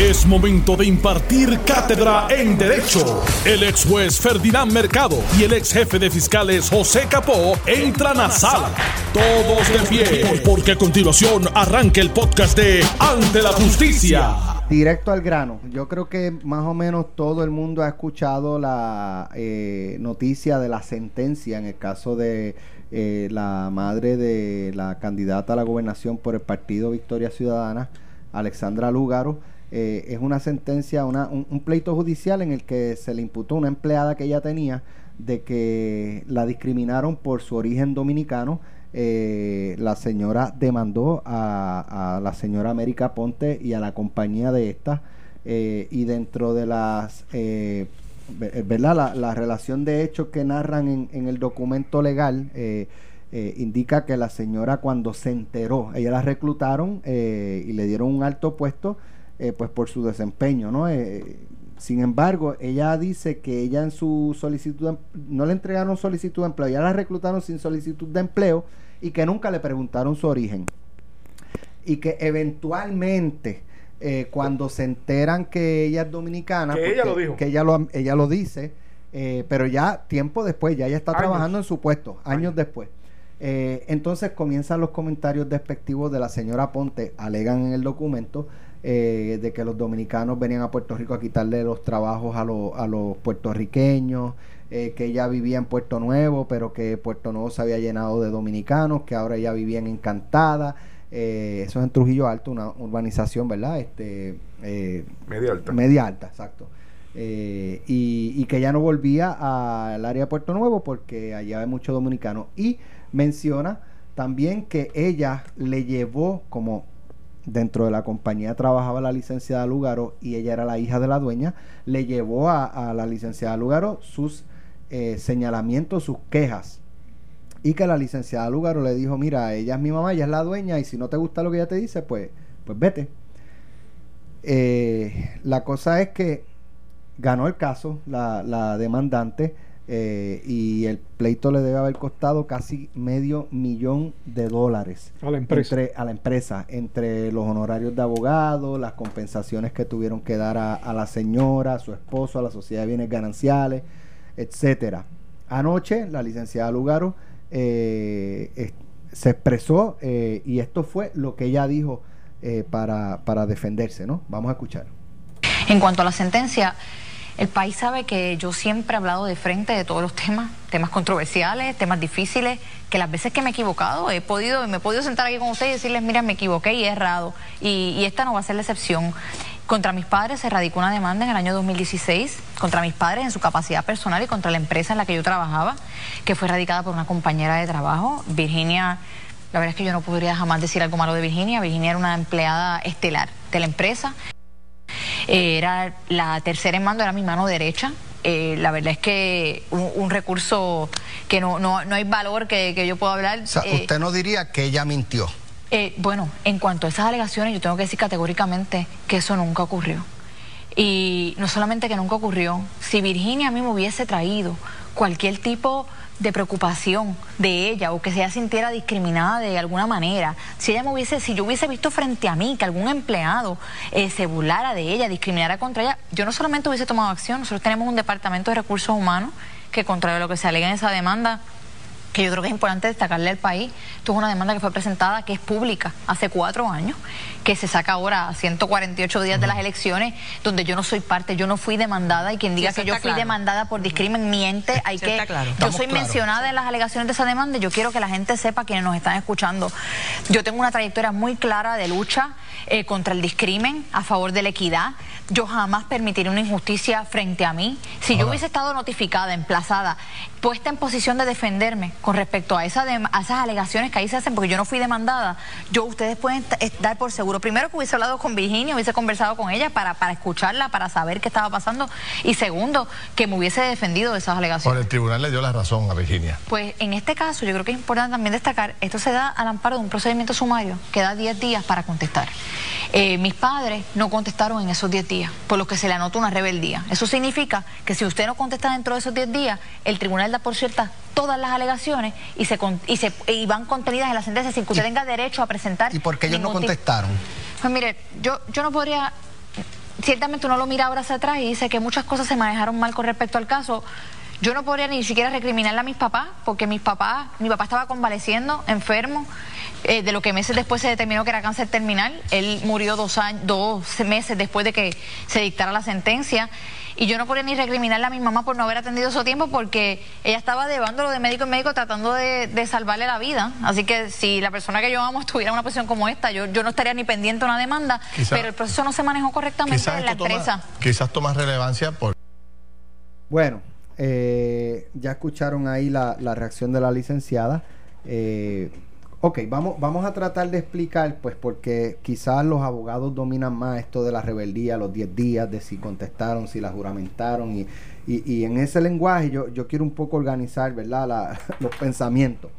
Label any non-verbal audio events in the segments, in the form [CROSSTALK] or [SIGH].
Es momento de impartir cátedra en Derecho. El ex juez Ferdinand Mercado y el ex jefe de fiscales José Capó entran a sala. Todos de pie, porque a continuación arranca el podcast de Ante la Justicia. Directo al grano. Yo creo que más o menos todo el mundo ha escuchado la eh, noticia de la sentencia en el caso de eh, la madre de la candidata a la gobernación por el partido Victoria Ciudadana, Alexandra Lúgaro eh, es una sentencia, una, un, pleito judicial en el que se le imputó una empleada que ella tenía de que la discriminaron por su origen dominicano. Eh, la señora demandó a, la señora América Ponte y a la compañía de esta eh, y dentro de las verdad la, relación de hechos que narran en, en el documento legal indica que la señora cuando se enteró ella la reclutaron y le dieron un alto puesto eh, pues por su desempeño, ¿no? Eh, sin embargo, ella dice que ella en su solicitud, no le entregaron solicitud de empleo, ya la reclutaron sin solicitud de empleo y que nunca le preguntaron su origen. Y que eventualmente, eh, cuando se enteran que ella es dominicana, que ella lo dijo. Que ella lo, ella lo dice, pero ya tiempo después, ya ella está trabajando en su puesto, años, después. entonces comienzan los comentarios despectivos de la señora Ponte, alegan en el documento, eh, de que los dominicanos venían a Puerto Rico a quitarle los trabajos a, a los puertorriqueños, eh, que ella vivía en Puerto Nuevo, pero que Puerto Nuevo se había llenado de dominicanos, que ahora ella vivía en Encantada. Eh, eso es en Trujillo Alto, una urbanización, ¿verdad? Este, media alta. Media alta, exacto. y, y, que ya no volvía al área de Puerto Nuevo porque allá hay muchos dominicanos. Y menciona también que ella le llevó como dentro de la compañía trabajaba la licenciada Lugaro y ella era la hija de la dueña, le llevó a, la licenciada Lugaro sus eh, señalamientos, sus quejas. Y que la licenciada Lugaro le dijo, mira, ella es mi mamá, ella es la dueña y si no te gusta lo que ella te dice, pues, pues vete. Eh, la cosa es que ganó el caso la, la demandante eh, y el pleito le debe haber costado casi medio millón de dólares. A la empresa. Entre, a la empresa entre los honorarios de abogado las compensaciones que tuvieron que dar a, la señora a su esposo a la sociedad de bienes gananciales etcétera. Anoche la licenciada Lugaro eh, se expresó eh, y esto fue lo que ella dijo para, para defenderse no vamos a escuchar. En cuanto a la sentencia el país sabe que yo siempre he hablado de frente de todos los temas, temas controversiales, temas difíciles, que las veces que me he equivocado he podido, me he podido sentar aquí con ustedes y decirles, mira, me equivoqué y he errado. Y, esta no va a ser la excepción. Contra mis padres se radicó una demanda en el año 2016, contra mis padres en su capacidad personal y contra la empresa en la que yo trabajaba, que fue radicada por una compañera de trabajo, Virginia. La verdad es que yo no podría jamás decir algo malo de Virginia. Virginia era una empleada estelar de la empresa. Eh, era la tercera en mando, era mi mano derecha. Eh, la verdad es que un, recurso que no, no, no, hay valor que, yo pueda hablar. Eh, usted no diría que ella mintió. bueno, en cuanto a esas alegaciones, yo tengo que decir categóricamente que eso nunca ocurrió. Y no solamente que nunca ocurrió, si Virginia a mí me hubiese traído cualquier tipo de preocupación de ella o que se ella sintiera discriminada de alguna manera, si ella me hubiese, si yo hubiese visto frente a mí que algún empleado eh, se burlara de ella, discriminara contra ella, yo no solamente hubiese tomado acción, nosotros tenemos un departamento de recursos humanos que contrario a lo que se alega en esa demanda, que yo creo que es importante destacarle al país. Esto es una demanda que fue presentada, que es pública, hace cuatro años, que se saca ahora a 148 días de las elecciones, donde yo no soy parte, yo no fui demandada y quien diga que yo fui demandada por discrimen miente, hay que... Yo soy mencionada en las alegaciones de esa demanda y yo quiero que la gente sepa, quienes nos están escuchando, yo tengo una trayectoria muy clara de lucha eh, contra el discrimen, a favor de la equidad. Yo jamás permitiré una injusticia frente a mí. Si yo hubiese estado notificada, emplazada, puesta en posición de defenderme con respecto a, esa esas alegaciones que ahí se hacen, porque yo no fui demandada, yo ustedes pueden dar por seguro, primero que hubiese hablado con Virginia, hubiese conversado con ella para, para escucharla, para saber qué estaba pasando, y segundo, que me hubiese defendido de esas alegaciones. Por el tribunal le dio la razón a Virginia. Pues en este caso yo creo que es importante también destacar, esto se da al amparo de un procedimiento sumario que da 10 días para contestar. Eh, mis padres no contestaron en esos 10 días, por lo que se le anota una rebeldía. Eso significa que si usted no contesta dentro de esos 10 días, el tribunal da por cierta todas las alegaciones y se, y se y van contenidas en la sentencia sin que usted tenga derecho a presentar. ¿Y por qué ellos no contestaron? Pues mire, yo, yo no podría ciertamente uno lo mira ahora hacia atrás y dice que muchas cosas se manejaron mal con respecto al caso. Yo no podría ni siquiera recriminarle a mis papás, porque mis papás, mi papá estaba convaleciendo, enfermo, eh, de lo que meses después se determinó que era cáncer terminal. Él murió dos, años, dos meses después de que se dictara la sentencia. Y yo no podía ni recriminarle a mi mamá por no haber atendido su tiempo porque ella estaba llevándolo de médico en médico tratando de, salvarle la vida. Así que si la persona que yo amo estuviera en una posición como esta, yo, yo no estaría ni pendiente de una demanda, pero el proceso no se manejó correctamente en la empresa. quizás toma relevancia por... Bueno, eh, ya escucharon ahí la, la, reacción de la licenciada. Eh, Ok, vamos, vamos a tratar de explicar, pues porque quizás los abogados dominan más esto de la rebeldía, los 10 días, de si contestaron, si la juramentaron, y, y, en ese lenguaje yo, yo quiero un poco organizar, ¿verdad?, [LAUGHS] los pensamientos.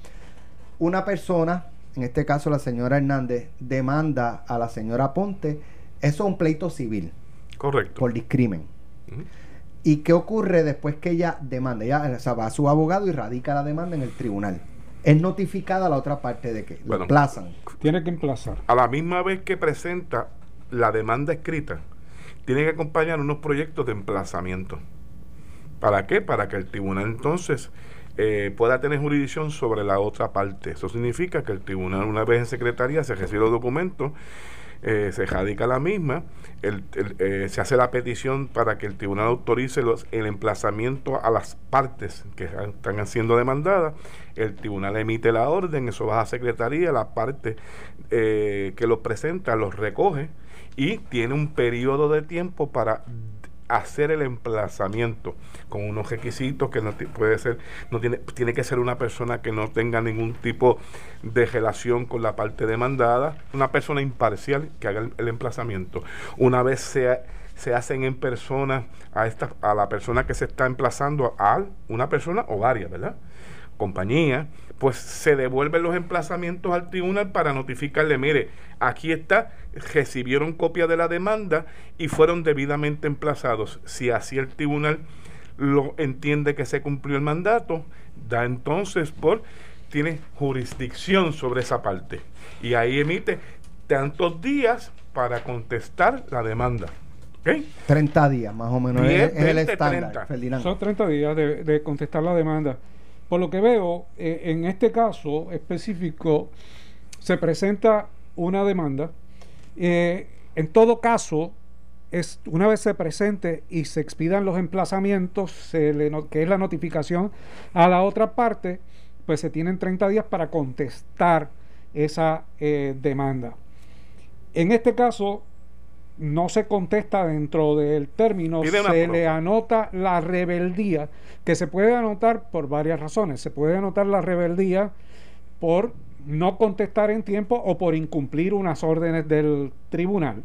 Una persona, en este caso la señora Hernández, demanda a la señora Ponte, eso es un pleito civil. Correcto. Por discrimen. ¿Y qué ocurre después que ella demanda? Ella va a su abogado y radica la demanda en el tribunal es notificada la otra parte de que lo emplazan. Tiene que emplazar. A la misma vez que presenta la demanda escrita, tiene que acompañar unos proyectos de emplazamiento. ¿Para qué? Para que el tribunal entonces eh, pueda tener jurisdicción sobre la otra parte. Eso significa que el tribunal, una vez en secretaría, se recibe los documentos eh, se radica la misma, eh, se hace la petición para que el tribunal autorice los, el emplazamiento a las partes que están siendo demandadas, el tribunal emite la orden, eso va a secretaría, la parte eh, que lo presenta los recoge y tiene un periodo de tiempo para hacer el emplazamiento con unos requisitos que no puede ser, no tiene, tiene que ser una persona que no tenga ningún tipo de relación con la parte demandada, una persona imparcial que haga el, emplazamiento. Una vez se, hacen en persona a esta, a la persona que se está emplazando a una persona o varias, ¿verdad? compañía, pues se devuelven los emplazamientos al tribunal para notificarle, mire, aquí está, recibieron copia de la demanda y fueron debidamente emplazados. Si así el tribunal lo entiende que se cumplió el mandato, da entonces por, tiene jurisdicción sobre esa parte. Y ahí emite tantos días para contestar la demanda. ¿Okay? 30 días más o menos es, el estándar. Son 30 días de, de contestar la demanda. Por lo que veo, eh, en este caso específico se presenta una demanda. Eh, en todo caso, es, una vez se presente y se expidan los emplazamientos, que es la notificación a la otra parte, pues se tienen 30 días para contestar esa eh, demanda. En este caso, no se contesta dentro del término, se le anota la rebeldía, que se puede anotar por varias razones. Se puede anotar la rebeldía por no contestar en tiempo o por incumplir unas órdenes del tribunal.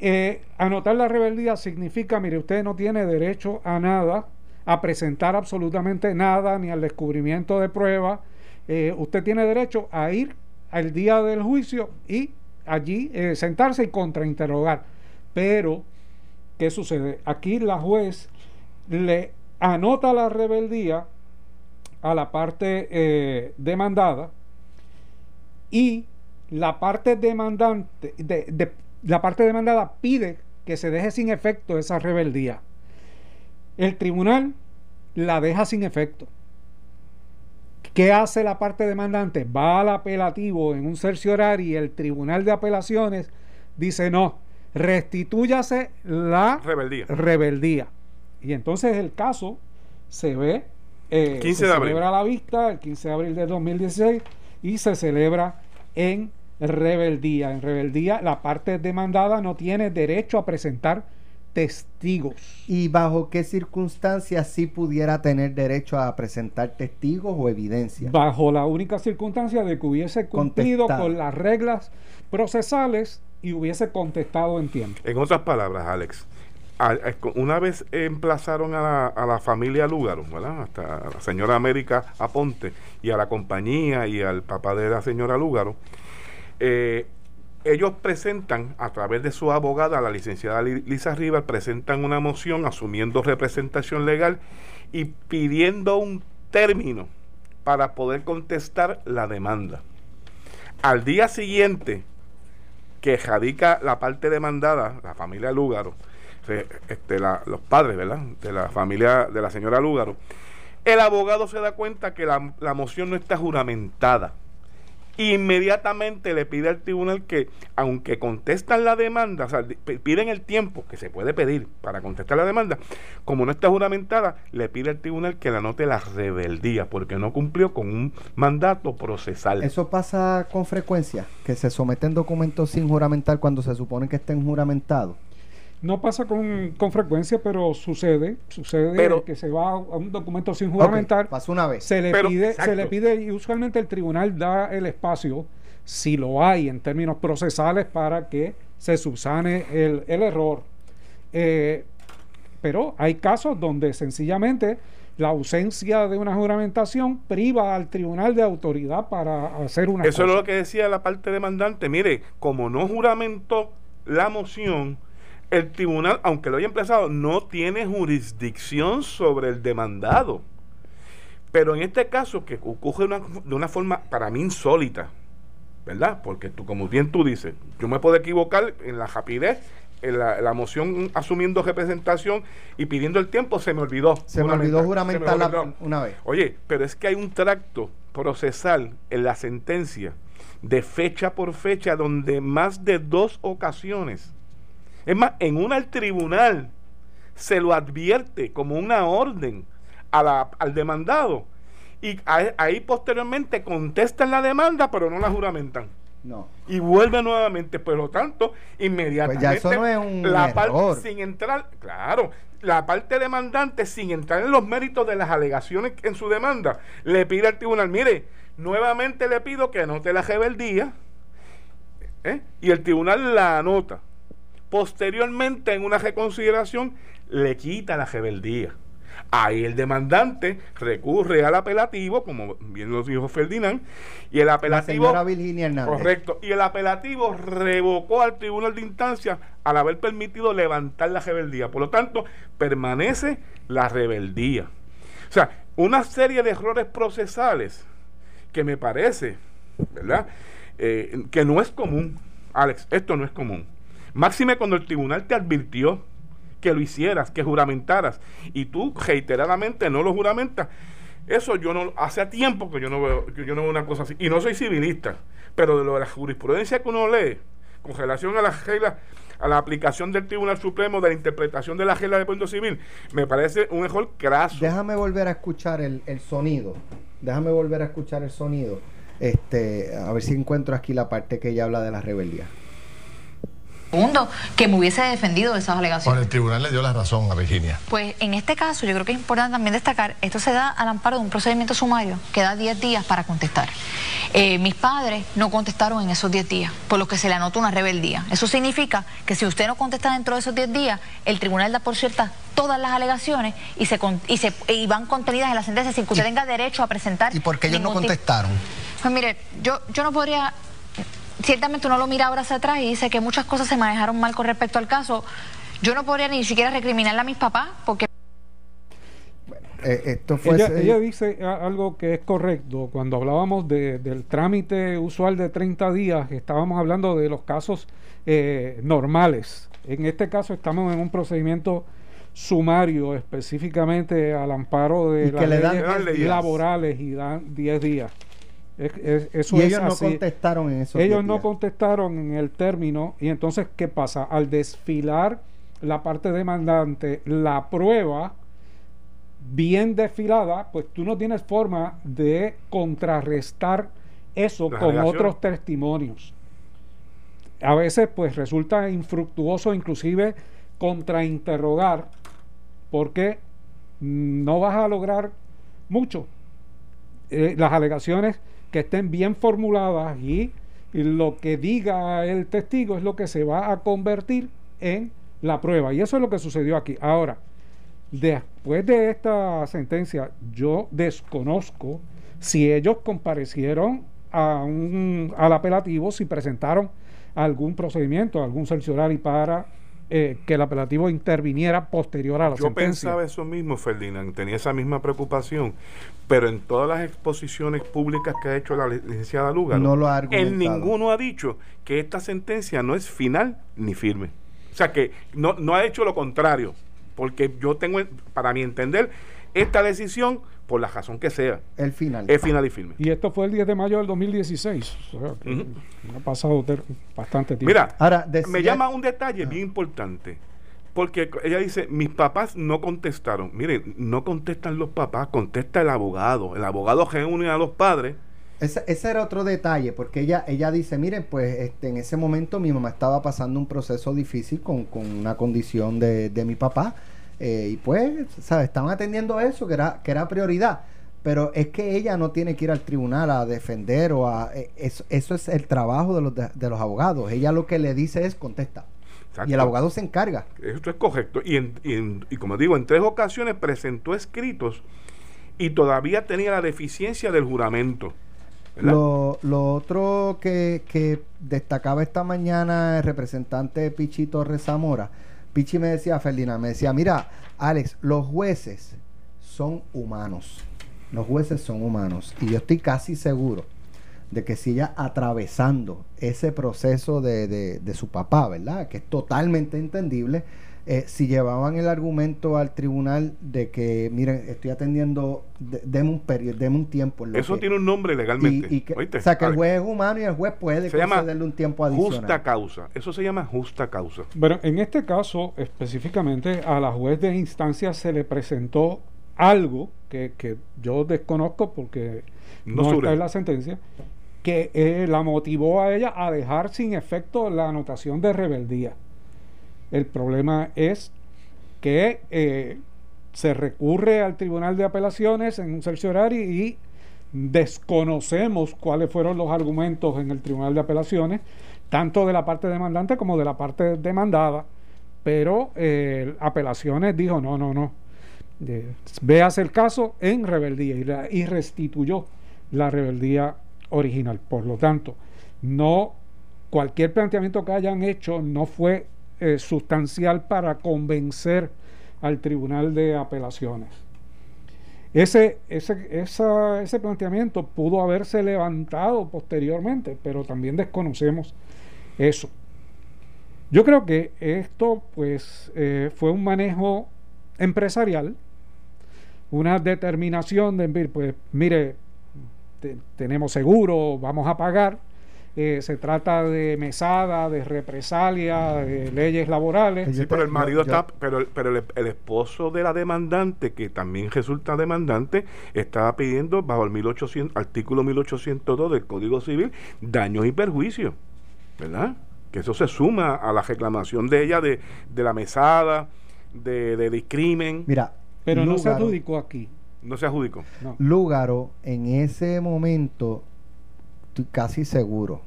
Eh, anotar la rebeldía significa, mire, usted no tiene derecho a nada, a presentar absolutamente nada, ni al descubrimiento de prueba. Eh, usted tiene derecho a ir al día del juicio y allí eh, sentarse y contrainterrogar. Pero, ¿qué sucede? Aquí la juez le anota la rebeldía a la parte demandada y la parte demandante de, la parte demandada pide que se deje sin efecto esa rebeldía. El tribunal la deja sin efecto. ¿Qué hace la parte demandante? Va al apelativo en un cerciorario y el Tribunal de Apelaciones dice no, restitúyase la rebeldía. Y entonces el caso se ve, eh, 15 se celebra a la vista el 15 de abril de 2016 y se celebra en rebeldía. En rebeldía la parte demandada no tiene derecho a presentar testigos. ¿Y bajo qué circunstancias sí pudiera tener derecho a presentar testigos o evidencia? Bajo la única circunstancia de que hubiese cumplido con las reglas procesales y hubiese contestado en tiempo. En otras palabras, Alex, una vez emplazaron a la, a la familia Lúgaro, ¿verdad? hasta a la señora América Aponte y a la compañía y al papá de la señora Lúgaro, eh, ellos presentan, a través de su abogada, la licenciada Lisa Rivas, presentan una moción asumiendo representación legal y pidiendo un término para poder contestar la demanda. Al día siguiente, que radica la parte demandada, la familia Lúgaro, este, los padres, ¿verdad? De la familia de la señora Lúgaro, el abogado se da cuenta que la, la moción no está juramentada inmediatamente le pide al tribunal que, aunque contestan la demanda, piden el tiempo que se puede pedir para contestar la demanda, como no está juramentada, le pide al tribunal que la anote la rebeldía, porque no cumplió con un mandato procesal. ¿Eso pasa con frecuencia? ¿Que se someten documentos sin juramentar cuando se supone que estén juramentados? No pasa con, con, frecuencia, pero sucede, sucede que se va a un documento sin juramentar. pasó una vez. Se le pide, se le pide, y usualmente el tribunal da el espacio, si lo hay en términos procesales, para que se subsane el, el error. Eh, pero hay casos donde sencillamente la ausencia de una juramentación priva al tribunal de autoridad para hacer una Eso es lo que decía la parte demandante. Mire, como no juramentó la moción, el tribunal, aunque lo haya empezado, no tiene jurisdicción sobre el demandado. Pero en este caso, que ocurre de una forma para mí insólita, ¿verdad? Porque tú, como bien tú dices, yo me puedo equivocar en la rapidez, en la, moción asumiendo representación y pidiendo el tiempo, se me olvidó. Se me olvidó juramentar una vez. Oye, pero es que hay un tracto procesal en la sentencia de fecha por fecha donde más de dos ocasiones es más, en una al tribunal se lo advierte como una orden al demandado y ahí posteriormente contestan la demanda pero no la juramentan. No. Y vuelve nuevamente, por lo tanto, inmediatamente pues ya eso no es un la parte sin entrar, claro, la parte demandante sin entrar en los méritos de las alegaciones en su demanda, le pide al tribunal, mire, nuevamente le pido que anote la rebeldía, ¿eh? y el tribunal la anota. Posteriormente, en una reconsideración, le quita la rebeldía. Ahí el demandante recurre al apelativo, como bien lo dijo Ferdinand, y el apelativo. Correcto. Y el apelativo revocó al tribunal de instancia al haber permitido levantar la rebeldía. Por lo tanto, permanece la rebeldía. O sea, una serie de errores procesales que me parece, ¿verdad? Eh, que no es común. Alex, esto no es común. Máxime cuando el tribunal te advirtió que lo hicieras, que juramentaras, y tú reiteradamente no lo juramentas. Eso yo no, hace tiempo que yo no veo, que yo no veo una cosa así. Y no soy civilista, pero de lo de la jurisprudencia que uno lee con relación a las reglas, a la aplicación del Tribunal Supremo de la interpretación de las reglas de pueblo civil, me parece un error craso. Déjame volver a escuchar el, el sonido. Déjame volver a escuchar el sonido. Este, a ver si encuentro aquí la parte que ella habla de la rebeldía segundo que me hubiese defendido de esas alegaciones. Bueno, el tribunal le dio la razón a Virginia. Pues en este caso yo creo que es importante también destacar, esto se da al amparo de un procedimiento sumario que da 10 días para contestar. Eh, mis padres no contestaron en esos 10 días, por lo que se le anota una rebeldía. Eso significa que si usted no contesta dentro de esos 10 días, el tribunal da por cierta todas las alegaciones y se, y se y van contenidas en la sentencia sin que usted tenga derecho a presentar. ¿Y por qué ellos no contestaron? Pues mire, yo, yo no podría ciertamente uno lo mira ahora hacia atrás y dice que muchas cosas se manejaron mal con respecto al caso. Yo no podría ni siquiera recriminarle a mis papás porque... Eh, esto fue ella, dice algo que es correcto. Cuando hablábamos del trámite usual de 30 días, estábamos hablando de los casos eh, normales. En este caso estamos en un procedimiento sumario específicamente al amparo de las leyes laborales y dan 10 días y ellos no contestaron en eso. Ellos no contestaron en el término y entonces, ¿qué pasa? Al desfilar la parte demandante, la prueba bien desfilada, pues tú no tienes forma de contrarrestar eso con otros testimonios. A veces pues resulta infructuoso inclusive contrainterrogar porque no vas a lograr mucho. Eh, las alegaciones que estén bien formuladas y, lo que diga el testigo es lo que se va a convertir en la prueba. Y eso es lo que sucedió aquí. Ahora, después de esta sentencia, yo desconozco si ellos comparecieron a un, al apelativo, si presentaron algún procedimiento, algún y para eh, que el apelativo interviniera posterior a la Yo sentencia. pensaba eso mismo, Ferdinand, tenía esa misma preocupación, pero en todas las exposiciones públicas que ha hecho la licenciada Lugaro, No lo ha en ninguno ha dicho que esta sentencia no es final ni firme. O sea, que no, no ha hecho lo contrario, porque yo tengo, para mi entender, esta decisión, por la razón que sea, El final. es final y firme. Y esto fue el 10 de mayo del 2016. O sea, que ha pasado bastante tiempo. Mira, Ahora, decía- me llama un detalle bien importante. Porque ella dice, mis papás no contestaron. Miren, no contestan los papás, contesta el abogado. El abogado reúne a los padres. Ese, ese era otro detalle, porque ella, ella dice, miren, pues este, en ese momento mi mamá estaba pasando un proceso difícil con, con una condición de, de mi papá, eh, y pues, ¿sabes? Estaban atendiendo eso, que era, que era prioridad. Pero es que ella no tiene que ir al tribunal a defender o a... eh, Eso, eso es el trabajo de los, de, de los abogados. Ella lo que le dice es contesta. Exacto. Y el abogado se encarga. Esto es correcto. Y, en- y en- y como digo, en tres ocasiones presentó escritos y todavía tenía la deficiencia del juramento. Lo, lo otro que, que destacaba esta mañana el representante Pichi Torres Zamora, Pichi me decía, Ferdinand, me decía, mira, Alex, los jueces son humanos. Los jueces son humanos. Y yo estoy casi seguro de que si ella atravesando ese proceso de, de- de su papá, ¿verdad? Que es totalmente entendible, eh, si llevaban el argumento al tribunal de que, miren, estoy atendiendo, de- deme un periodo, deme un tiempo. en lo Eso que- tiene un nombre legalmente. y, y que, ¿oíste? o sea, que el juez es humano y el juez puede se llama concederle un tiempo adicional. justa causa. Eso se llama justa causa. Bueno, en este caso específicamente a la juez de instancia se le presentó algo que, que yo desconozco porque No no, está en la sentencia, que eh, la motivó a ella a dejar sin efecto la anotación de rebeldía. El problema es que eh, se recurre al Tribunal de Apelaciones en un cerciorario y desconocemos cuáles fueron los argumentos en el Tribunal de Apelaciones, tanto de la parte demandante como de la parte demandada, pero eh, Apelaciones dijo no, no, no, eh, véase el caso en rebeldía y, y restituyó la rebeldía original. Por lo tanto, no cualquier planteamiento que hayan hecho no fue eh, sustancial para convencer al Tribunal de Apelaciones. Ese, ese, ese planteamiento pudo haberse levantado posteriormente, pero también desconocemos eso. Yo creo que esto pues eh, fue un manejo empresarial, una determinación de, pues mire, te- tenemos seguro, vamos a pagar, eh, se trata de mesada, de represalia, de leyes laborales. Sí, pero el marido está, pero, el- pero el, el esposo de la demandante, que también resulta demandante, estaba pidiendo bajo el 1800, artículo 1802 del Código Civil daños y perjuicios, ¿verdad? Que eso se suma a la reclamación de ella de, de la mesada, de, de discrimen, Mira, Pero no se adjudicó aquí. no se adjudicó. no. Lúgaro, en ese momento, estoy casi seguro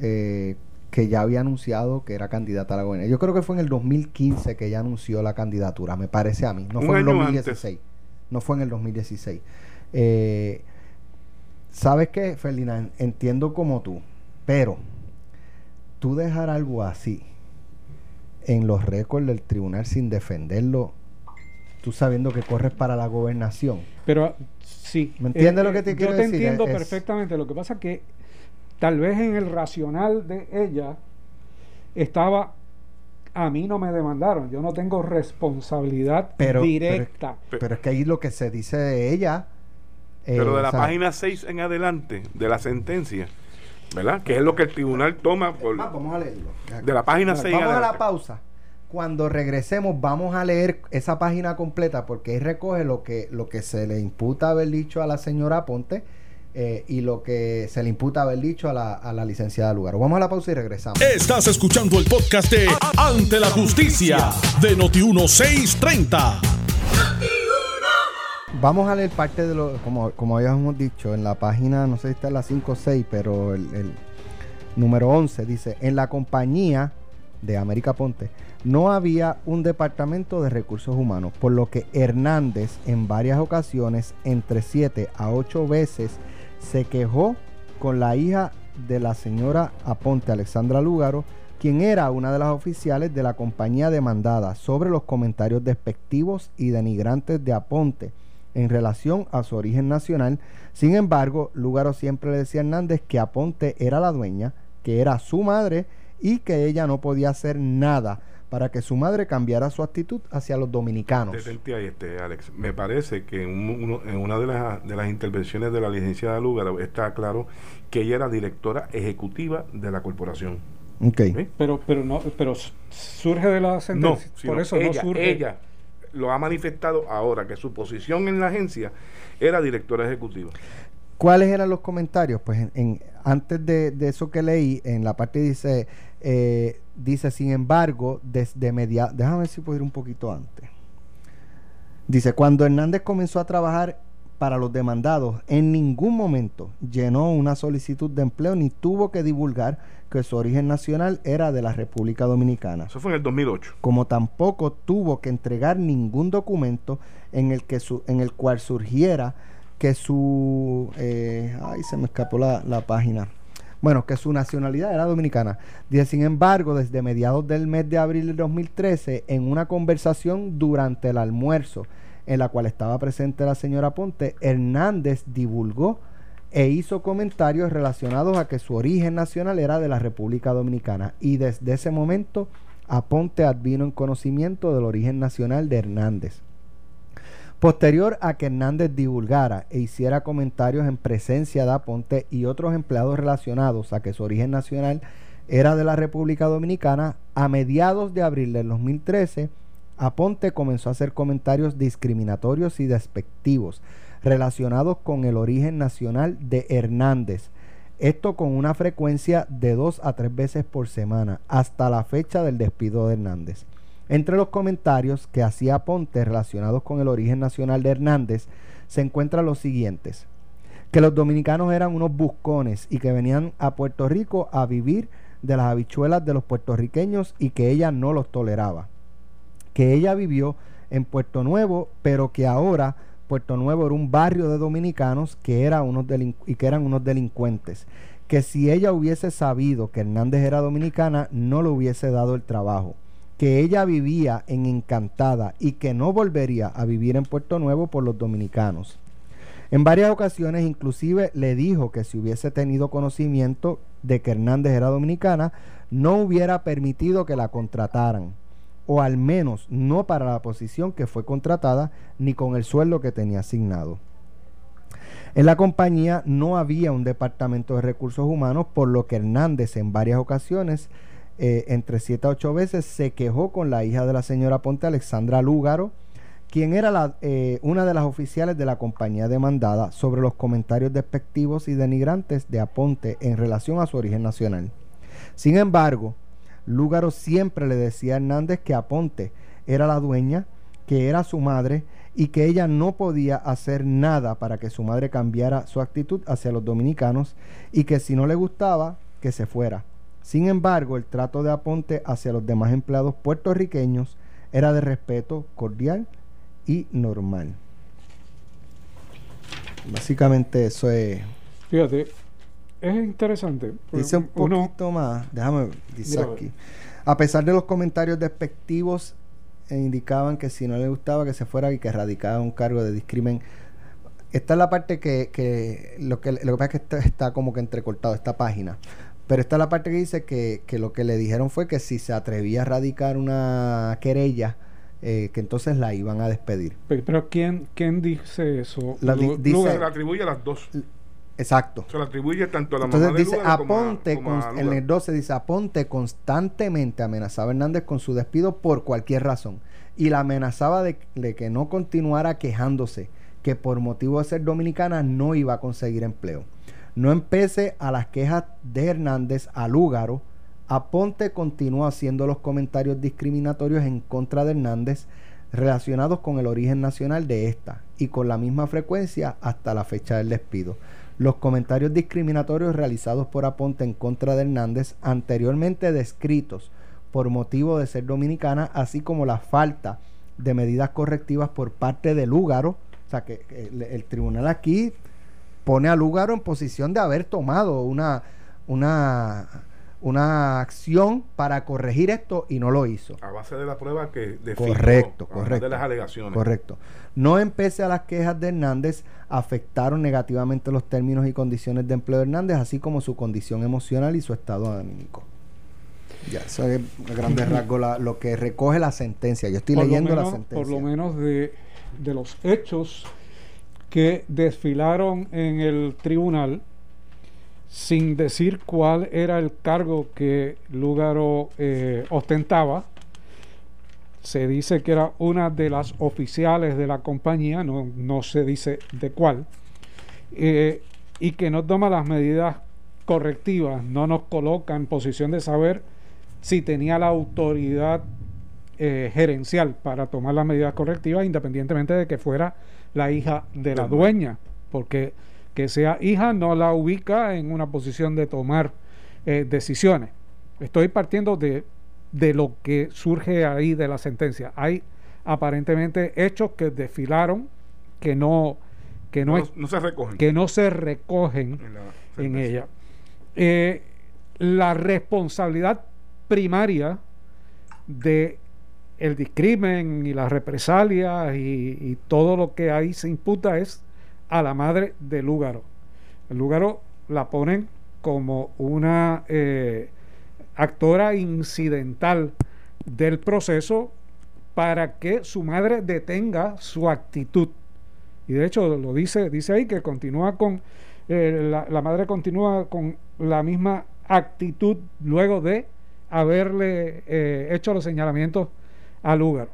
eh, que ya había anunciado que era candidata a la gobernadora. Yo creo que fue en el 2015 que ella anunció la candidatura, me parece a mí. No Un fue en el año 2016. No fue en el 2016. Eh, ¿Sabes qué, Ferdinand? Entiendo como tú, pero tú dejar algo así en los récords del tribunal sin defenderlo, tú sabiendo que corres para la gobernación. Pero sí. ¿Me entiendes lo que te yo quiero te decir? entiendo Es- perfectamente. Lo que pasa es que tal vez en el racional de ella estaba. A mí no me demandaron, yo no tengo responsabilidad Pero, directa. Pero, pero es que ahí lo que se dice de ella. eh, Pero de la o sea, página 6 en adelante de la sentencia, ¿verdad? Que es lo que el tribunal toma por, va- Vamos a leerlo. de la página 6 en Vamos a la adelante. pausa. Cuando regresemos vamos a leer esa página completa porque ahí recoge lo que, lo que se le imputa haber dicho a la señora Ponte eh, y lo que se le imputa haber dicho a la, a la licenciada Lugar. Vamos a la pausa y regresamos. Estás escuchando el podcast de Ante la Justicia de Noti1630. Vamos a leer parte de lo, como, como habíamos dicho, en la página, no sé si está en la 5 o 6, pero el, el número 11 dice, en la compañía de América Ponte no había un departamento de recursos humanos, por lo que Hernández en varias ocasiones, entre 7 a 8 veces, se quejó con la hija de la señora Aponte, Alexandra Lúgaro, quien era una de las oficiales de la compañía demandada sobre los comentarios despectivos y denigrantes de Aponte en relación a su origen nacional. Sin embargo, Lúgaro siempre le decía a Hernández que Aponte era la dueña, que era su madre y que ella no podía hacer nada para que su madre cambiara su actitud hacia los dominicanos. Detente este, Alex. Me parece que en, una de las, de las intervenciones de la licenciada Lugaro está claro que ella era directora ejecutiva de la corporación. Okay. Pero, pero no, pero surge de la sentencia. No, por eso no surge. Ella lo ha manifestado ahora que su posición en la agencia era directora ejecutiva. ¿Cuáles eran los comentarios? Pues en, antes de, de, eso que leí, en la parte dice eh, dice, sin embargo, desde media... Déjame ver si puedo ir un poquito antes. Dice, cuando Hernández comenzó a trabajar para los demandados, en ningún momento llenó una solicitud de empleo ni tuvo que divulgar que su origen nacional era de la República Dominicana. Eso fue en el 2008. Como tampoco tuvo que entregar ningún documento en el, que su, en el cual surgiera que su... Eh, ay, se me escapó la, la página bueno, que su nacionalidad era dominicana. Dice, sin embargo, desde mediados del mes de abril de 2013, en una conversación durante el almuerzo en la cual estaba presente la señora Ponte, Hernández divulgó e hizo comentarios relacionados a que su origen nacional era de la República Dominicana. Y desde ese momento, Aponte advino en conocimiento del origen nacional de Hernández. Posterior a que Hernández divulgara e hiciera comentarios en presencia de Aponte y otros empleados relacionados a que su origen nacional era de la República Dominicana, a mediados de abril del 2013, Aponte comenzó a hacer comentarios discriminatorios y despectivos relacionados con el origen nacional de Hernández. Esto con una frecuencia de dos a tres veces por semana, hasta la fecha del despido de Hernández. Entre los comentarios que hacía Ponte relacionados con el origen nacional de Hernández se encuentran los siguientes. Que los dominicanos eran unos buscones y que venían a Puerto Rico a vivir de las habichuelas de los puertorriqueños y que ella no los toleraba. Que ella vivió en Puerto Nuevo, pero que ahora Puerto Nuevo era un barrio de dominicanos que era unos y que eran unos delincuentes. Que si ella hubiese sabido que Hernández era dominicana, no le hubiese dado el trabajo que ella vivía en Encantada y que no volvería a vivir en Puerto Nuevo por los dominicanos. En varias ocasiones inclusive le dijo que si hubiese tenido conocimiento de que Hernández era dominicana, no hubiera permitido que la contrataran, o al menos no para la posición que fue contratada ni con el sueldo que tenía asignado. En la compañía no había un departamento de recursos humanos, por lo que Hernández en varias ocasiones eh, entre siete a ocho veces, se quejó con la hija de la señora Ponte, Alexandra Lúgaro, quien era la, eh, una de las oficiales de la compañía demandada sobre los comentarios despectivos y denigrantes de Aponte en relación a su origen nacional. Sin embargo, Lúgaro siempre le decía a Hernández que Aponte era la dueña, que era su madre y que ella no podía hacer nada para que su madre cambiara su actitud hacia los dominicanos y que si no le gustaba, que se fuera. Sin embargo, el trato de Aponte hacia los demás empleados puertorriqueños era de respeto cordial y normal. Básicamente eso es... Fíjate, es interesante. Dice un poquito más, déjame, dice aquí. A pesar de los comentarios despectivos, e indicaban que si no le gustaba que se fuera y que radicaba un cargo de discrimen. Esta es la parte que, que lo que lo que pasa es que está, está como que entrecortado esta página. Pero esta es la parte que dice que, lo que le dijeron fue que si se atrevía a radicar una querella, eh, que entonces la iban a despedir. Pero, ¿quién, ¿quién dice eso? La dice, se le atribuye a las dos. Exacto. Se le atribuye tanto a la Entonces dice, Aponte, en el 12 dice, Aponte constantemente amenazaba a Hernández con su despido por cualquier razón. Y la amenazaba de, de que no continuara quejándose, que por motivo de ser dominicana no iba a conseguir empleo. No empece a las quejas de Hernández a Lúgaro. Aponte continúa haciendo los comentarios discriminatorios en contra de Hernández relacionados con el origen nacional de esta y con la misma frecuencia hasta la fecha del despido. Los comentarios discriminatorios realizados por Aponte en contra de Hernández, anteriormente descritos por motivo de ser dominicana, así como la falta de medidas correctivas por parte de Lúgaro, o sea que el tribunal aquí pone a Lugaro en posición de haber tomado una, una, una acción para corregir esto y no lo hizo. A base de la prueba que definió, correcto, correcto, de las alegaciones. Correcto. No empece a las quejas de Hernández afectaron negativamente los términos y condiciones de empleo de Hernández, así como su condición emocional y su estado anímico. Ya, eso es a grandes [LAUGHS] rasgos lo que recoge la sentencia. Yo estoy leyendo la sentencia. Por lo menos de, de los hechos que desfilaron en el tribunal, sin decir cuál era el cargo que Lúgaro eh, ostentaba. Se dice que era una de las oficiales de la compañía, no, no se dice de cuál, eh, y que no toma las medidas correctivas, no nos coloca en posición de saber si tenía la autoridad eh, gerencial para tomar las medidas correctivas, independientemente de que fuera la hija de la dueña, porque que sea hija no la ubica en una posición de tomar eh, decisiones. Estoy partiendo de, de lo que surge ahí de la sentencia. Hay aparentemente hechos que desfilaron que no que no, se recogen que no se recogen en, ella eh, la responsabilidad primaria de el discrimen y las represalias y, todo lo que ahí se imputa es a la madre de Lúgaro. El Lúgaro la ponen como una eh, actora incidental del proceso para que su madre detenga su actitud. Y de hecho lo dice, dice ahí que continúa con, eh, la, madre continúa con la misma actitud luego de haberle eh, hecho los señalamientos a Lúgaro.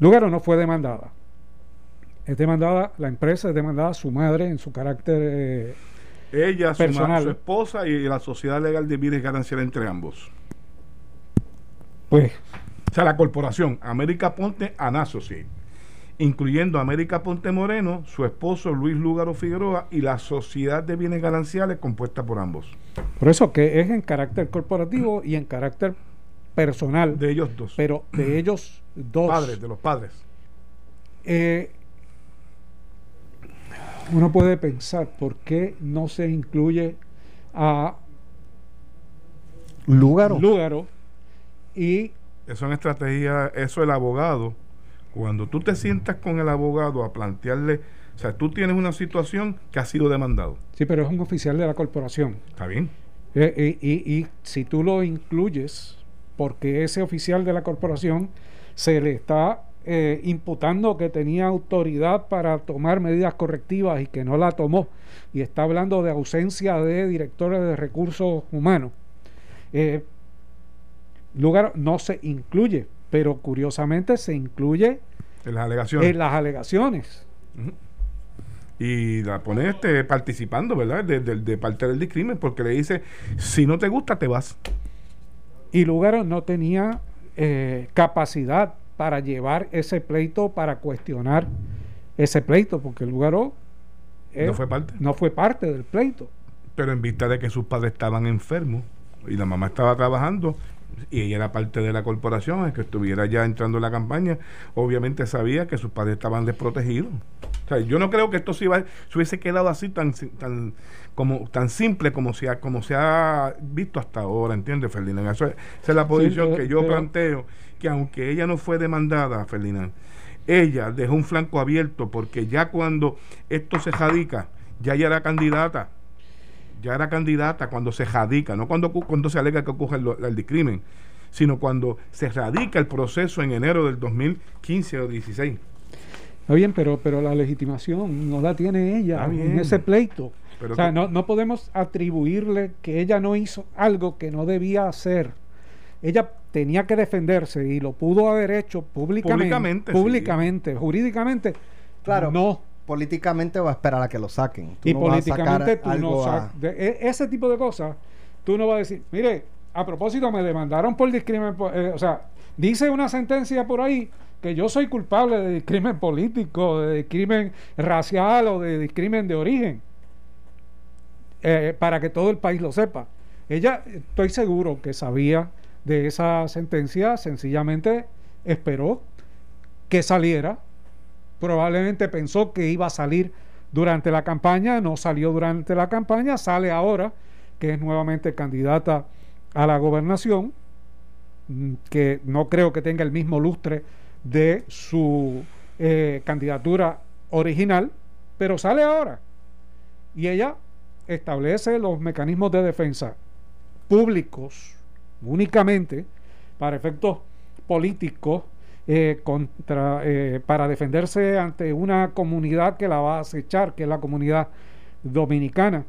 Lúgaro no fue demandada es demandada, la empresa es demandada su madre en su carácter eh, ella, personal. Su, esposa y la sociedad legal de bienes gananciales entre ambos. Pues. O sea, la corporación América Ponte Associates, incluyendo América Ponte Moreno, su esposo Luis Lúgaro Figueroa y la sociedad de bienes gananciales compuesta por ambos. Por eso que es en carácter corporativo y en carácter personal. De ellos dos. Pero de ellos dos. Padres, de los padres. Eh, uno puede pensar por qué no se incluye a Lúgaro. Lúgaro y eso es una estrategia, eso el abogado, cuando tú te sientas con el abogado a plantearle, o sea, tú tienes una situación que ha sido demandado. Sí, pero es un oficial de la corporación. Está bien. Eh, eh, y, y si tú lo incluyes, porque ese oficial de la corporación se le está eh, imputando que tenía autoridad para tomar medidas correctivas y que no la tomó, y está hablando de ausencia de directores de recursos humanos. Eh, lugar no se incluye, pero curiosamente se incluye en las alegaciones. En las alegaciones. Y la pone este, participando, ¿verdad? De, parte del discrimen, porque le dice, si no te gusta, te vas. Y Lugaro no tenía eh, capacidad para llevar ese pleito, para cuestionar ese pleito, porque el lugar no fue parte. No fue parte del pleito. Pero en vista de que sus padres estaban enfermos y la mamá estaba trabajando y ella era parte de la corporación, es que estuviera ya entrando en la campaña, obviamente sabía que sus padres estaban desprotegidos. O sea, yo no creo que esto se, iba, se hubiese quedado así tan, tan, como, tan simple como se, ha, como se ha visto hasta ahora, ¿entiendes, Ferdinand? esa es la posición que yo planteo que aunque ella no fue demandada, Ferdinand, ella dejó un flanco abierto porque ya cuando esto se jadica, ya ella era candidata, ya era candidata cuando se jadica, no cuando, cuando se alega que ocurre el, el discrimen, sino cuando se radica el proceso en enero del 2015 o 16. Está bien, pero, pero la legitimación no la tiene ella en ese pleito. o sea, no, no podemos atribuirle que ella no hizo algo que no debía hacer ella tenía que defenderse y lo pudo haber hecho públicamente. Públicamente, jurídicamente. Claro. No. Políticamente va a esperar a que lo saquen. y políticamente tú no e, ese tipo de cosas, tú no vas a decir, mire, a propósito, me demandaron por discrimen. Eh, o sea, dice una sentencia por ahí que yo soy culpable de discrimen político, de discrimen racial o de discrimen de origen. Eh, para que todo el país lo sepa. Ella, estoy seguro que sabía de esa sentencia sencillamente esperó que saliera. Probablemente pensó que iba a salir durante la campaña, no salió durante la campaña, sale ahora que es nuevamente candidata a la gobernación, mm, que no creo que tenga el mismo lustre de su eh, candidatura original, pero sale ahora. Y ella establece los mecanismos de defensa públicos únicamente para efectos políticos eh, contra, eh, para defenderse ante una comunidad que la va a acechar, que es la comunidad dominicana.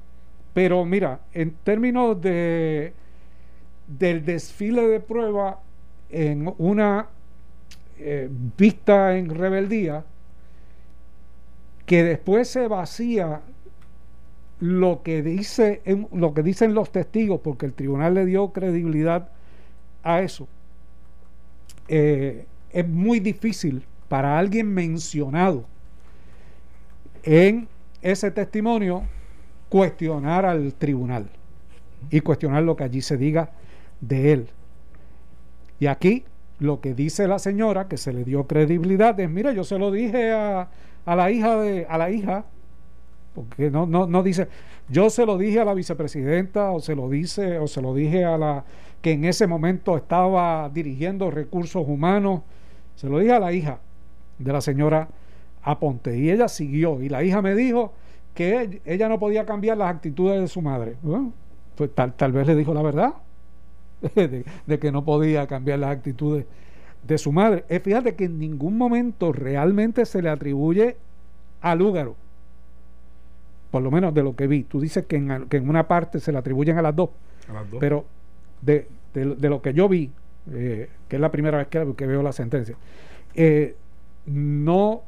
Pero mira, en términos de del desfile de prueba en una eh, vista en rebeldía, que después se vacía lo que dice lo que dicen los testigos, porque el tribunal le dio credibilidad a eso. Eh, es muy difícil para alguien mencionado en ese testimonio cuestionar al tribunal y cuestionar lo que allí se diga de él. Y aquí lo que dice la señora, que se le dio credibilidad, es, mira, yo se lo dije a, a la hija de, a la hija, porque no, no, no dice, yo se lo dije a la vicepresidenta, o se lo dice, o se lo dije a la que en ese momento estaba dirigiendo recursos humanos, se lo dije a la hija de la señora Aponte, y ella siguió, y la hija me dijo que ella no podía cambiar las actitudes de su madre. pues tal, tal vez le dijo la verdad, [LAUGHS] de, que no podía cambiar las actitudes de su madre. Es fíjate que en ningún momento realmente se le atribuye al Lúgaro. Por lo menos de lo que vi. Tú dices que en, que en una parte se le atribuyen a las dos. Pero de, de, lo que yo vi, eh, que es la primera vez que, que veo la sentencia, eh, no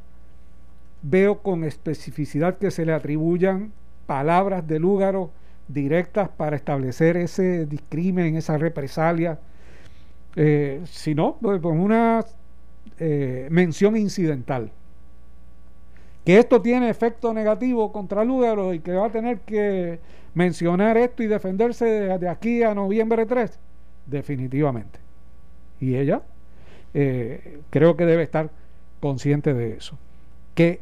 veo con especificidad que se le atribuyan palabras de Lúgaro directas para establecer ese discrimen, esa represalia, eh, sino pues, con una eh, mención incidental. Que esto tiene efecto negativo contra Lúgaro y que va a tener que mencionar esto y defenderse de, aquí a noviembre 3, definitivamente. Y ella eh, creo que debe estar consciente de eso. Que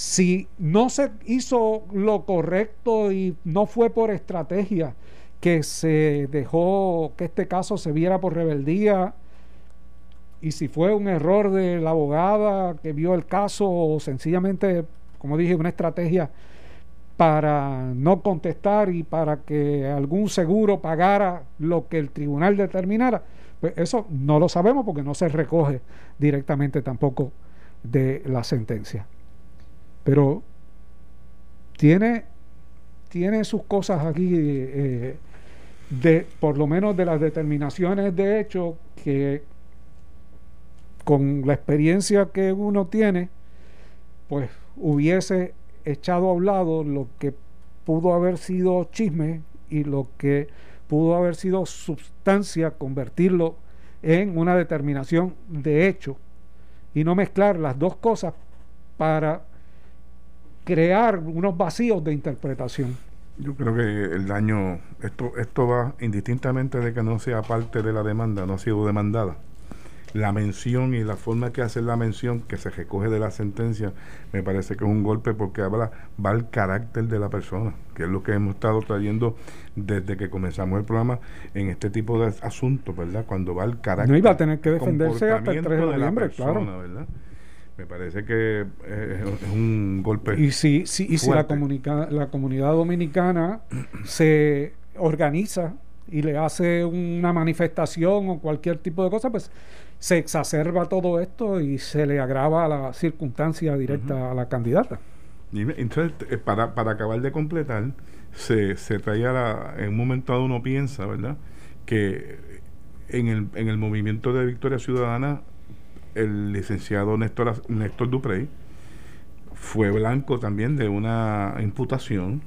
si no se hizo lo correcto y no fue por estrategia que se dejó que este caso se viera por rebeldía, y si fue un error de la abogada que vio el caso o sencillamente, como dije, una estrategia para no contestar y para que algún seguro pagara lo que el tribunal determinara, pues eso no lo sabemos porque no se recoge directamente tampoco de la sentencia. Pero tiene, tiene sus cosas aquí, eh, de, por lo menos de las determinaciones de hecho, que con la experiencia que uno tiene, pues hubiese echado a un lado lo que pudo haber sido chisme y lo que pudo haber sido sustancia, convertirlo en una determinación de hecho. Y no mezclar las dos cosas para crear unos vacíos de interpretación. Yo creo que el daño, esto, esto va indistintamente de que no sea parte de la demanda, no ha sido demandada. La mención y la forma que hace la mención que se recoge de la sentencia me parece que es un golpe porque habla, va al carácter de la persona, que es lo que hemos estado trayendo desde que comenzamos el programa en este tipo de asuntos, ¿verdad? Cuando va al carácter. No iba a tener que defenderse hasta el 3 de noviembre, claro. ¿verdad? Me parece que es un golpe. Y si, si, y si la, la comunidad dominicana se organiza y le hace una manifestación o cualquier tipo de cosa, pues se exacerba todo esto y se le agrava la circunstancia directa a la candidata. Y entonces, eh, para, para acabar de completar, se, se traía la, en un momento dado uno piensa, ¿verdad? Que en el, en el movimiento de Victoria Ciudadana el licenciado Néstor, Néstor Duprey fue blanco también de una imputación,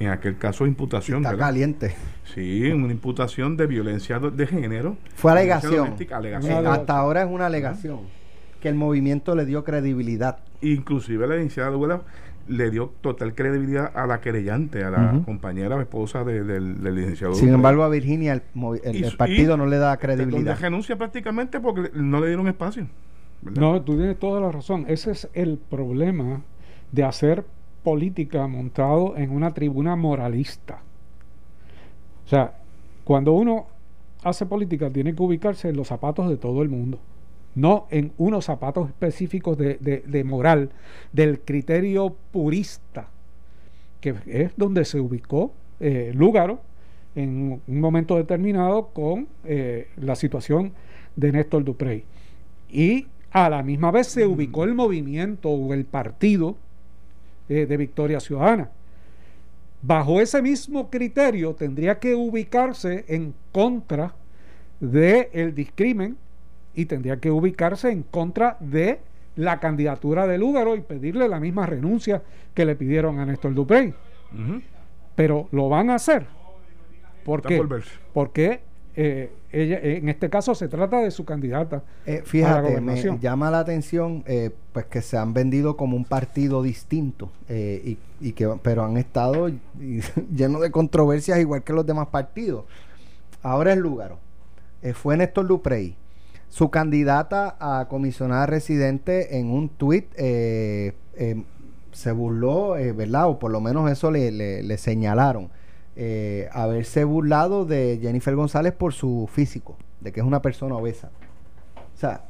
en aquel caso imputación. Está caliente. Sí, una imputación de violencia de género. Fue alegación. hasta ahora es una alegación. Que el movimiento le dio credibilidad. Inclusive la licenciada le dio total credibilidad a la querellante, a la compañera esposa del, licenciado. Sin embargo, a Virginia el, partido no le da credibilidad. renuncia prácticamente porque no le dieron espacio. No, tú tienes toda la razón. Ese es el problema de hacer política montado en una tribuna moralista. O sea, cuando uno hace política tiene que ubicarse en los zapatos de todo el mundo, no en unos zapatos específicos de, de moral, del criterio purista, que es donde se ubicó eh, Lúgaro en un momento determinado con eh, la situación de Néstor Duprey. Y a la misma vez se ubicó el movimiento o el partido eh, de Victoria Ciudadana. Bajo ese mismo criterio tendría que ubicarse en contra del el discrimen y tendría que ubicarse en contra de la candidatura de Lúgaro y pedirle la misma renuncia que le pidieron a Néstor Duprey. Pero lo van a hacer. ¿Por qué? Porque eh, ella, en este caso se trata de su candidata. Eh, fíjate, me llama la atención eh, pues que se han vendido como un partido distinto, y, y, que, pero han estado [LAUGHS] llenos de controversias igual que los demás partidos. Ahora es Lúgaro. fue Néstor Duprey. Su candidata a comisionada residente en un tuit se burló, ¿verdad? O por lo menos eso le, le señalaron eh, haberse burlado de Jennifer González por su físico, de que es una persona obesa. O sea,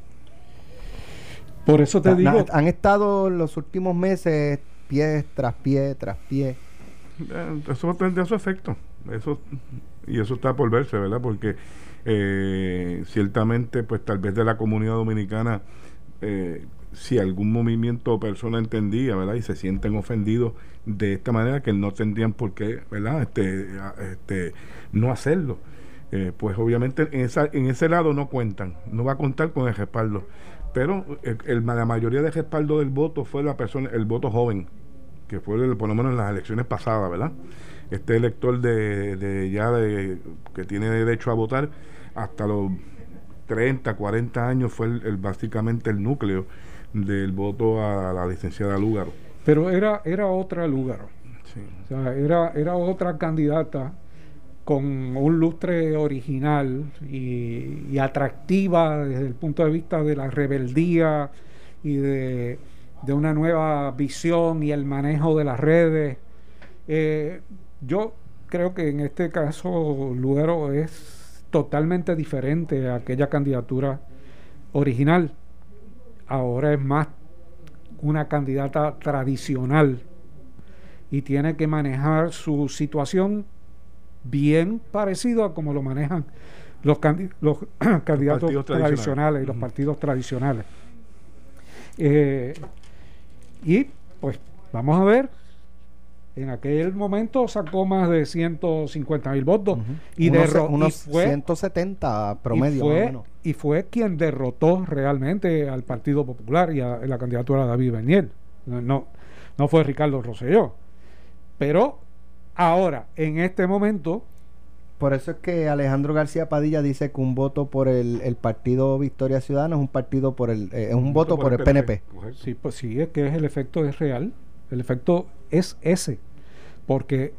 por eso te digo. Han estado los últimos meses pie tras pie tras pie. Eh, eso va a tener su efecto. Eso, y eso está por verse, ¿verdad? Porque eh, ciertamente, pues tal vez de la comunidad dominicana eh, si algún movimiento o persona entendía, ¿verdad? Y se sienten ofendidos de esta manera que no tendrían por qué, ¿verdad? Este, este, no hacerlo. Eh, pues obviamente en, esa, en ese lado no cuentan, no va a contar con el respaldo. Pero el, la mayoría del respaldo del voto fue la persona, el voto joven, que fue por lo menos en las elecciones pasadas, ¿verdad? Este elector de, de ya de, que tiene derecho a votar hasta los 30, 40 años fue el, básicamente el núcleo del voto a la licenciada Lúgaro. Pero era, era otra Lúgaro. O sea, era, era otra candidata con un lustre original y, atractiva desde el punto de vista de la rebeldía y de, una nueva visión y el manejo de las redes. Eh, yo creo que en este caso Lugaro es totalmente diferente a aquella candidatura original. Ahora es más una candidata tradicional y tiene que manejar su situación bien parecido a como lo manejan los, los [CLEARS THROAT] candidatos tradicionales. y los partidos tradicionales. Eh, y pues vamos a ver en aquel momento sacó más de 150 mil votos y derrotó unos 170 promedio y fue, quien derrotó realmente al Partido Popular y a, la candidatura de David Beniel no, no fue Ricardo Rosselló. Pero ahora en este momento por eso es que Alejandro García Padilla dice que un voto por el, Partido Victoria Ciudadana es un partido por el eh, es un, voto, por, el PNP. Sí, pues sí, es que es el efecto es real. El efecto es ese porque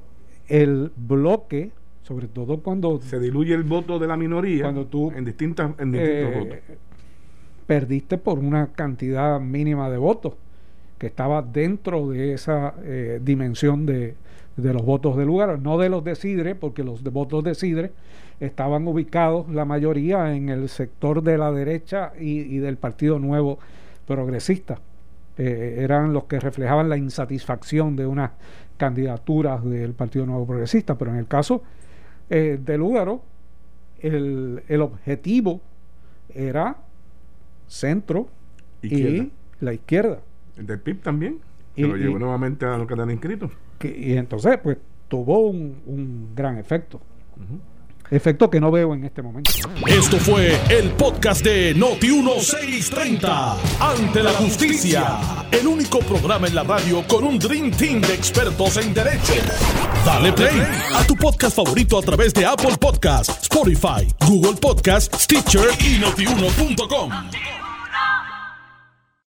el bloque, sobre todo cuando... Se diluye el voto de la minoría cuando tú, en, distintas, en distintos eh, votos. Perdiste por una cantidad mínima de votos, que estaba dentro de esa eh, dimensión de, los votos de lugar, no de los de Sidre, porque los de votos de Sidre estaban ubicados la mayoría en el sector de la derecha y, del Partido Nuevo Progresista. Eh, eran los que reflejaban la insatisfacción de una candidaturas del Partido Nuevo Progresista, pero en el caso eh, de Lúgaro, el, el, objetivo era centro y la izquierda. El del PIB también, que lo llevó nuevamente a los que están inscritos. y entonces, pues, tuvo un, un gran efecto. Efecto que no veo en este momento. Esto fue el podcast de Noti1630. Ante la justicia. El único programa en la radio con un Dream Team de expertos en derecho. Dale play a tu podcast favorito a través de Apple Podcasts, Spotify, Google Podcasts, Stitcher y notiuno.com.